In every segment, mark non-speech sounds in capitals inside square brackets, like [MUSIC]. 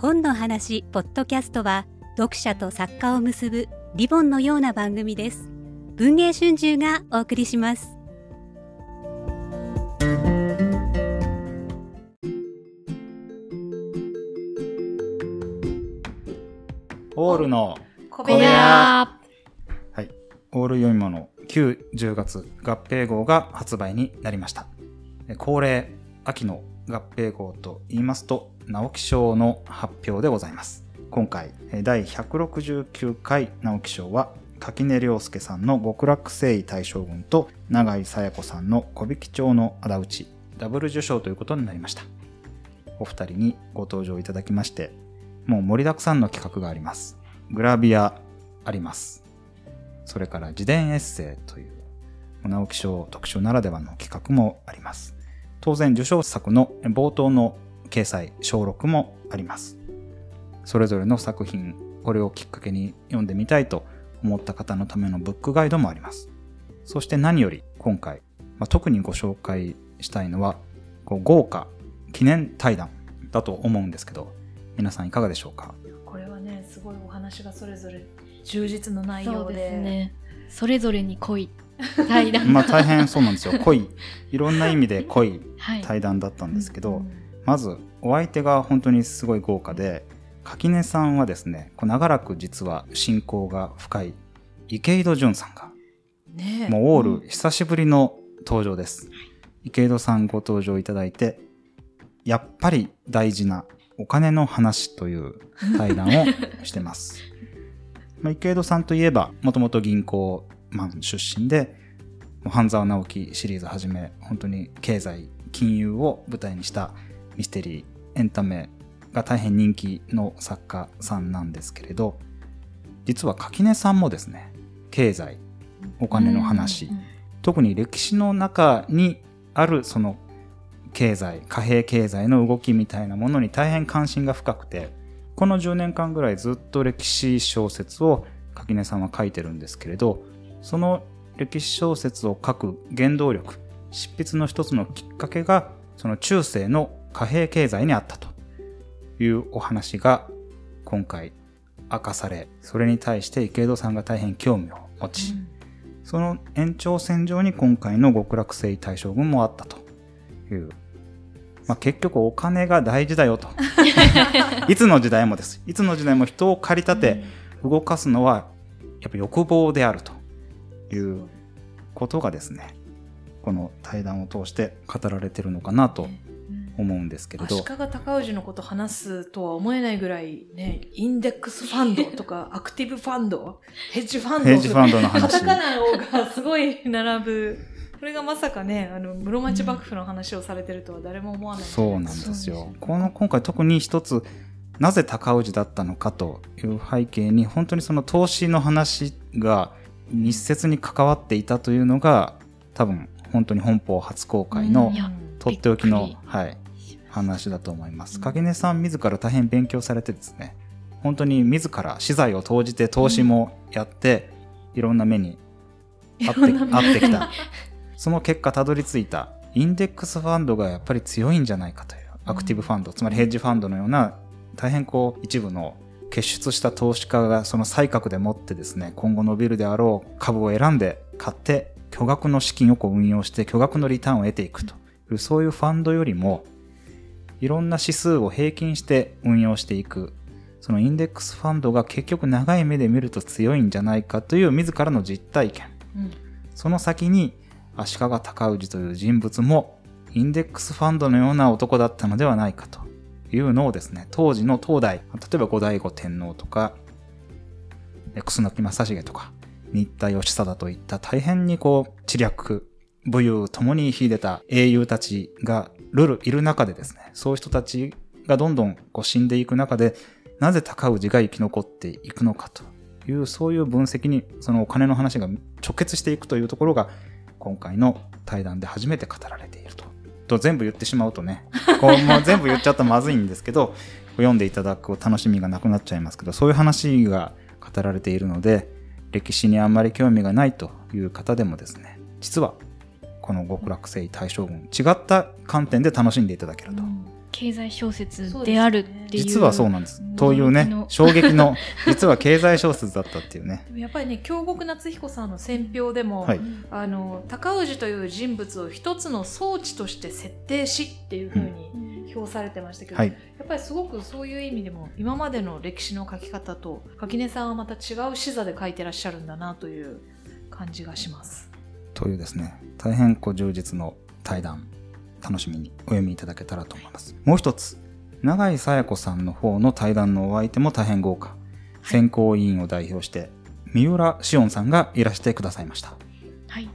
本の話ポッドキャストは読者と作家を結ぶリボンのような番組です。文藝春秋がお送りします。オールの小部屋。はい、オール読み物9、10月合併号が発売になりました。え恒例、秋の合併号と言いますと、直木賞の発表でございます。今回、第169回直木賞は、垣根涼介さんの極楽征夷大将軍と永井紗耶子さんの小引町の仇討ち、ダブル受賞ということになりました。お二人にご登場いただきまして、もう盛りだくさんの企画があります。グラビアあります。それから自伝エッセイという直木賞特集ならではの企画もあります。当然受賞作の冒頭の掲載、小録もあります。それぞれの作品、これをきっかけに読んでみたいと思った方のためのブックガイドもあります。そして何より今回、まあ、特にご紹介したいのはこう豪華記念対談だと思うんですけど、皆さんいかがでしょうか？これはねすごいお話がそれぞれ充実の内そう容でですね。それぞれに濃い対 [LAUGHS] 談まあ大変そうなんですよ。[LAUGHS] 濃い、いろんな意味で濃いはい。対談だったんですけど、うんまずお相手が本当にすごい豪華で垣根さんはですねこう長らく実は親交が深い池井戸潤さんがねえ。もうオール久しぶりの登場です、池井戸さんご登場いただいてやっぱり大事なお金の話という対談をしてます。[LAUGHS] まあ池井戸さんといえばもともと銀行マン出身で半沢直樹シリーズはじめ本当に経済金融を舞台にしたミステリーエンタメが大変人気の作家さんなんですけれど実は垣根さんもですね経済お金の話、特に歴史の中にあるその経済貨幣経済の動きみたいなものに大変関心が深くてこの10年間ぐらいずっと歴史小説を垣根さんは書いてるんですけれどその歴史小説を書く原動力執筆の一つのきっかけがその中世の貨幣経済にあったというお話が今回明かされそれに対して池井戸さんが大変興味を持ち、その延長線上に今回の極楽征夷大将軍もあったという。まあ、結局お金が大事だよと。[LAUGHS] いつの時代もです。いつの時代も人を駆り立て動かすのはやっぱ欲望であるということがですね、この対談を通して語られてるのかなと思うんですけれど。足利尊氏のこと話すとは思えないぐらいねインデックスファンドとか [LAUGHS] アクティブファンドヘッジファンド。ヘッジファンドのカ話タ。カナがすごい並ぶ。これがまさかねあの室町幕府の話をされてるとは誰も思わない、そうなんですよ。この今回特に一つなぜ高氏だったのかという背景に本当にその投資の話が密接に関わっていたというのが多分本当に本邦初公開のとっておきのはい、話だと思います。影根さん自ら大変勉強されてですね本当に自ら資材を投じて投資もやって、いろんな目にあってってきた。その結果たどり着いた。インデックスファンドがやっぱり強いんじゃないかというアクティブファンド、つまりヘッジファンドのような大変こう一部の結出した投資家がその才覚でもってですね今後伸びるであろう株を選んで買って巨額の資金をこう運用して巨額のリターンを得ていくと。いうそういうファンドよりもいろんな指数を平均して運用していく。そのインデックスファンドが結局長い目で見ると強いんじゃないかという自らの実体験。うん。その先に足利尊氏という人物もインデックスファンドのような男だったのではないかというのをですね、当時の東大、例えば後醍醐天皇とか、楠木正成とか、新田義貞といった大変にこう、知略、武勇ともに秀でた英雄たちがルルいる中でですね、そういう人たちがどんどんこう死んでいく中で、なぜ高氏が生き残っていくのかという、そういう分析に、そのお金の話が直結していくというところが、今回の対談で初めて語られていると。と全部言ってしまうとね、こうもう全部言っちゃったらまずいんですけど、読んでいただく楽しみがなくなっちゃいますけど、そういう話が語られているので、歴史にあんまり興味がないという方でもですね、実はこの極楽征夷大将軍、違った観点で楽しんでいただけると。経済小説であるっていう実はそうなんですうん。というね衝撃の、[LAUGHS] 実は経済小説だったっていうね。やっぱりね京極夏彦さんの選評でも、はいあの高氏という人物を一つの装置として設定しっていうふうに評されてましたけど、はい。やっぱりすごくそういう意味でも今までの歴史の書き方と垣根さんはまた違う視座で書いてらっしゃるんだなという感じがします。というですね、大変こう充実の対談、楽しみにお読みいただけたらと思います。もう一つ、永井紗耶子さんの方の対談のお相手も大変豪華。選考委員を代表して、三浦紫音さんがいらしてくださいました。はい、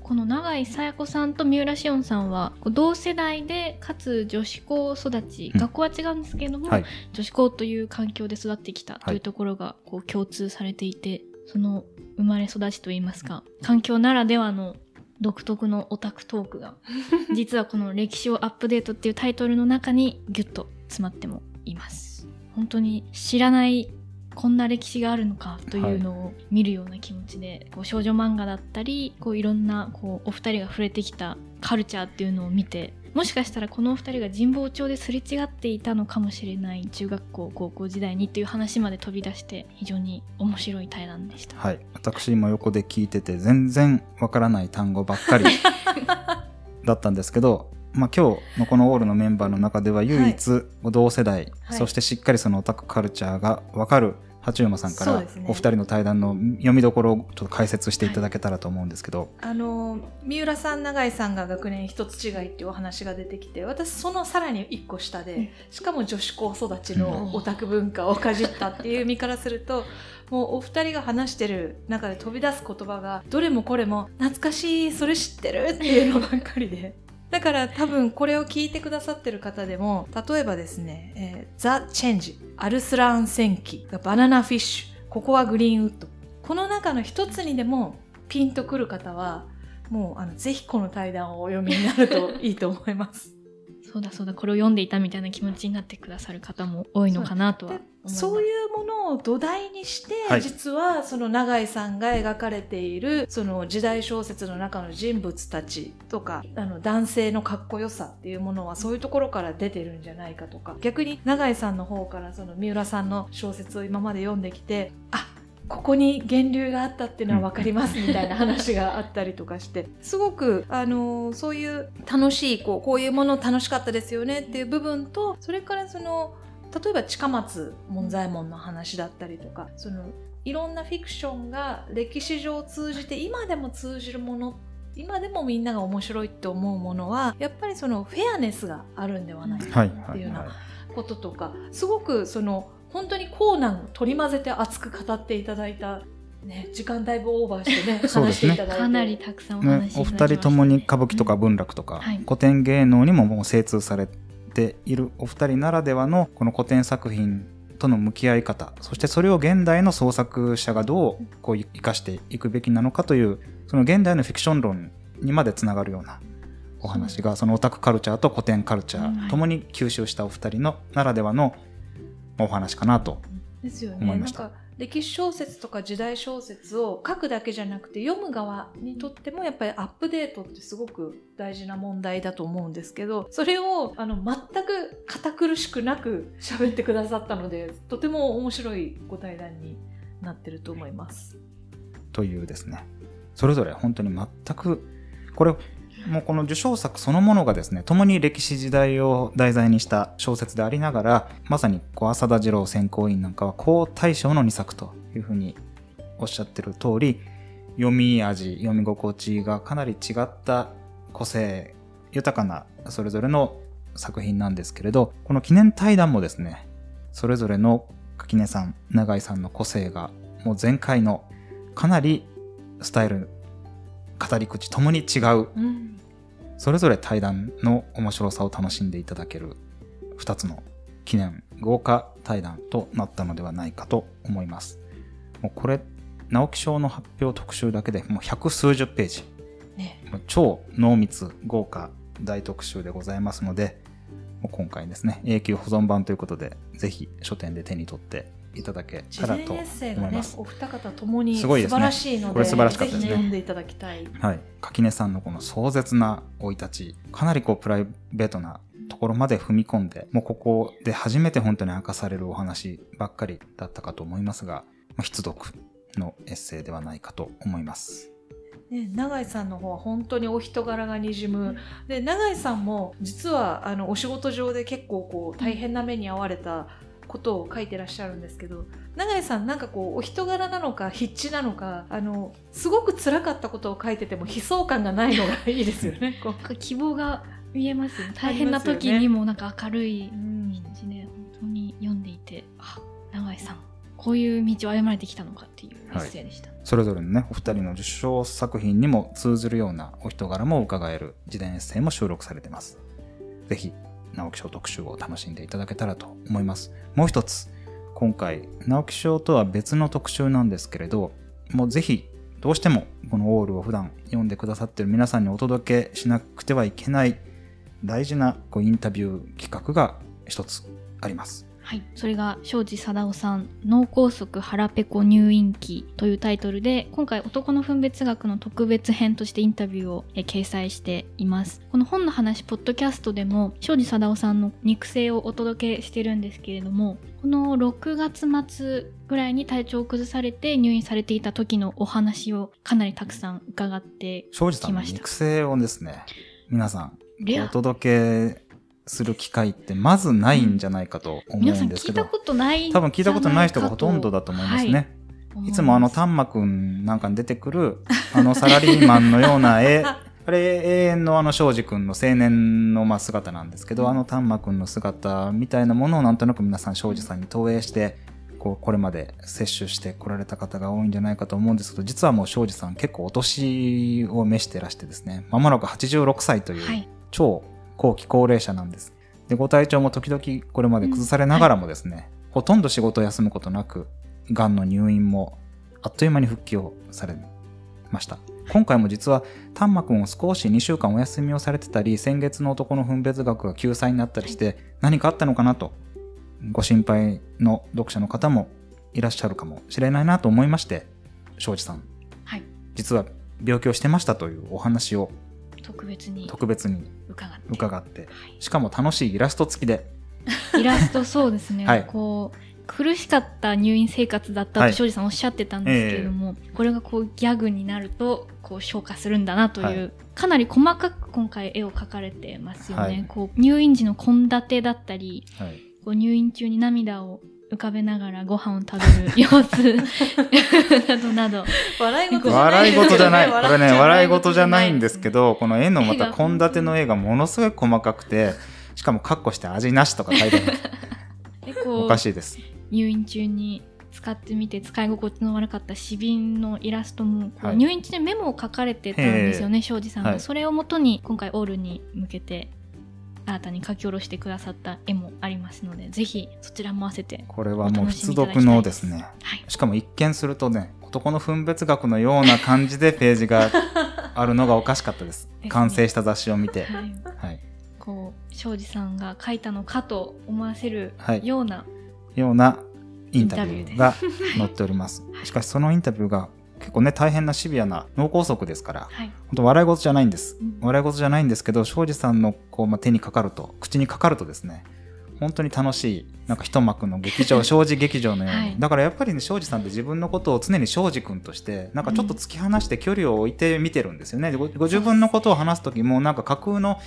この永井紗耶子さんと三浦紫音さんは同世代でかつ女子校育ち、うん学校は違うんですけれども、はい。女子校という環境で育ってきたいというところがこう共通されていて、その生まれ育ちといいますか環境ならではの独特のオタクトークが [LAUGHS] 実はこの「歴史をアップデート」っていうタイトルの中にギュッと詰まってもいます。本当に知らないこんな歴史があるのかというのを見るような気持ちで、こう少女漫画だったりこういろんなこうお二人が触れてきたカルチャーっていうのを見てもしかしたらこのお二人が神保町ですれ違っていたのかもしれない中学校高校時代にっていう話まで飛び出して非常に面白い対談でした。はい。私も横で聞いてて、全然わからない単語ばっかり [LAUGHS] だったんですけど、まあ今日のこのオールのメンバーの中では唯一同世代、はいそしてしっかりそのオタクカルチャーがわかる八馬さんからお二人の対談の読みどころをちょっと解説していただけたらと思うんですけど、あの三浦さん永井さんが学年一つ違いっていうお話が出てきて私そのさらに一個下で、しかも女子校育ちのオタク文化をかじったっていう意味からするともうお二人が話してる中で飛び出す言葉がどれもこれも懐かしいそれ知ってるっていうのばっかりで。だから多分これを聞いてくださってる方でも例えばですね「えーザ・チェンジ」「アルスラン戦記」「バナナフィッシュ」「ここはグリーンウッド」この中の一つにでもピンとくる方はもうあのぜひこの対談をお読みになるといいと思います。そうだそうだこれを読んでいたみたいな気持ちになってくださる方も多いのかなとは。そういうものを土台にして、はい。実はその永井さんが描かれているその時代小説の中の人物たちとかあの男性のかっこよさっていうものはそういうところから出てるんじゃないかとか。逆に永井さんの方からその三浦さんの小説を今まで読んできてあここに源流があったっていうのは分かりますみたいな話があったりとかして。すごく、あのそういう楽しいこうこういうもの楽しかったですよねっていう部分とそれからその例えば近松門左衛門の話だったりとかそのいろんなフィクションが歴史上通じて今でも通じるもの今でもみんなが面白いって思うものはやっぱりそのフェアネスがあるんではないかはいっていうようなこととかすごくその本当にコーナンを取り混ぜて熱く語っていただいた、ね、時間だいぶオーバーしてね [LAUGHS] そうですね。話していただいて。かなりたくさんおね話しいたおだきました二人ともに歌舞伎とか文楽とか、はい。古典芸能にももう精通されているお二人ならではのこの古典作品との向き合い方そしてそれを現代の創作者がどうこう生かしていくべきなのかというその現代のフィクション論にまでつながるようなお話がそのオタクカルチャーと古典カルチャうん。ーともに吸収したお二人のならではのお話かなとですよね思いましたなんか歴史小説とか時代小説を書くだけじゃなくて読む側にとってもやっぱりアップデートってすごく大事な問題だと思うんですけどそれをあの全く堅苦しくなく喋ってくださったのでとても面白いご対談になってると思います。というですねそれぞれ本当に全くこれもうこの受賞作そのものがですね共に歴史時代を題材にした小説でありながらまさにこう浅田次郎選考委員なんかは好大賞の2作というふうにおっしゃってる通り読み味読み心地がかなり違った個性豊かなそれぞれの作品なんですけれどこの記念対談もですねそれぞれの垣根さん永井さんの個性がもう全開のかなりスタイル語り口ともに違う。うん。それぞれ対談の面白さを楽しんでいただける2つの記念豪華対談となったのではないかと思います。もうこれ直木賞の発表特集だけでもう百数十ページ。ね。超濃密豪華大特集でございますのでもう今回ですね永久保存版ということでぜひ書店で手に取っていただけ事たらと前エッセイが思います、ねお二方ともに素晴らしいのでこれ素晴らしかったですね。読んでいただきたい。はい、垣根さんのこの壮絶な生い立ちかなりこうプライベートなところまで踏み込んで、もうここで初めて本当に明かされるお話ばっかりだったかと思いますが、まあ、必読のエッセイではないかと思います。ね、永井さんの方は本当にお人柄がにじむ、で永井さんも実はあのお仕事上で結構こう大変な目に遭われたことを書いてらっしゃるんですけど永井さんなんかこうお人柄なのか筆致なのかあのすごく辛かったことを書いてても悲壮感がないのがいいですよね。こう。希望が見えますよ大変な時にもなんか明るいうん。感じで本当に読んでいてあ永井さんこういう道を歩まれてきたのかっていうエッでした、それぞれのね、お二人の受賞作品にも通ずるようなお人柄も伺える自伝エッセイも収録されています。ぜひ、直木賞特集を楽しんでいただけたらと思います。もう一つ、今回、直木賞とは別の特集なんですけれど、もうぜひ、どうしてもこのオールを普段読んでくださってる皆さんにお届けしなくてはいけない大事なこうインタビュー企画が一つあります。はい、それが庄司貞夫さん「脳梗塞腹ペコ入院記」というタイトルで今回男の分別学の特別編としてインタビューをえ掲載しています。この本の話ポッドキャストでも庄司貞夫さんの肉声をお届けしてるんですけれどもこの6月末ぐらいに体調を崩されて入院されていた時のお話をかなりたくさん伺って庄司さんのきました肉声をですね、皆さんお届けする機会ってまずないんじゃないかと思うんんですけど、聞いたことない多分聞いたことない人がほとんどだと思いますね。い、つもあの、丹馬くんなんかに出てくる、あのサラリーマンのような絵、[LAUGHS] あれ永遠のあの庄司くんの青年のまあ姿なんですけど、あの丹馬くんの姿みたいなものをなんとなく皆さん庄司さんに投影して、こうこれまで摂取してこられた方が多いんじゃないかと思うんですけど、実はもう庄司さん結構お年を召してらしてですね、まもなく86歳という、はい。超後期高齢者なんです。で、ご体調も時々これまで崩されながらもですね、ほとんど仕事を休むことなく、癌の入院もあっという間に復帰をされました。今回も実は、丹馬くんを少し2週間お休みをされてたり、先月の男の分別学が救済になったりして、何かあったのかなと、ご心配の読者の方もいらっしゃるかもしれないなと思いまして、庄司さん、はい実は病気をしてましたというお話を特別に特別に伺って。伺って、はい。しかも楽しいイラスト付きで、[LAUGHS] イラストそうですね、はい。こう苦しかった入院生活だったはい。と庄司さんおっしゃってたんですけれども、これがこうギャグになるとこう消化するんだなという、はい。かなり細かく今回絵を描かれてますよね、はい。こう入院時の献立だったりはい、こう入院中に涙を浮かべながらご飯を食べる様子。[LAUGHS] などなど。笑い事じゃない。これね、笑い事じゃない。んでですけど、この絵のまた献立の絵がものすごい細かくて、しかもカッコして味なしとか書いてある。[LAUGHS] おうかしいです。入院中に使ってみて使い心地の悪かった紙瓶のイラストも、はい。入院中でメモを書かれてたんですよね庄司さんが、はい。それをもとに今回オールに向けて新たに書き下ろしてくださった絵もありますのでぜひそちらも合わせてこれはもう必読のですね。はいしかも一見するとね、男の分別学のような感じでページがあるのがおかしかったです。ね完成した雑誌を見て。はいはい。こう庄司さんが書いたのかと思わせるはいような、ようなインタビューが載っております。[LAUGHS] しかしそのインタビューが結構ね、大変なシビアな脳梗塞ですから、はい本当笑い事じゃないんですうん。笑い事じゃないんですけど、庄司さんのこう、まあ、手にかかると、口にかかるとですね、本当に楽しい、なんか一幕の劇場、[LAUGHS] 庄司劇場のように。はいだからやっぱりね、庄司さんって自分のことを常に庄司君として、なんかちょっと突き放して距離を置いて見てるんですよね。ごご自分のことを話す時も、なんか架空の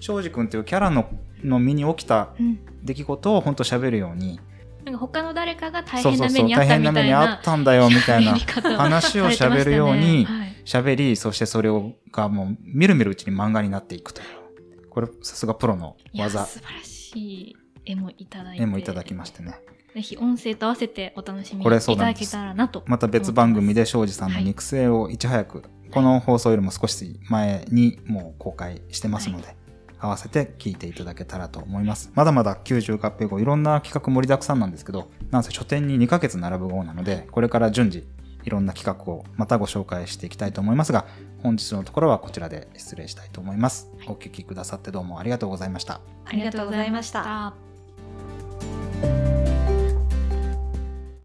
庄司君っていうキャラのの身に起きたうん出来事を本当喋るように、なんか他の誰かが大変な目にあったみたいなったんだよ、みたいな話を喋るようにしたね。はい。喋り、そしてそれをがもう、みるみるうちに漫画になっていくという。これ、さすがプロの技、素晴らしい絵もいただいて。絵もいただきましてね。ぜひ音声と合わせてお楽しみいただけたらなと。また別番組で庄司さんの肉声をいち早く、この放送よりも少し前にもう公開してますので、合わせて聞いていただけたらと思います。まだまだ90合併後いろんな企画盛りだくさんなんですけど、なんせ書店に2ヶ月並ぶ号なので、これから順次いろんな企画をまたご紹介していきたいと思いますが、本日のところはこちらで失礼したいと思います。お聞きくださってどうも。ありがとうございましたありがとうございました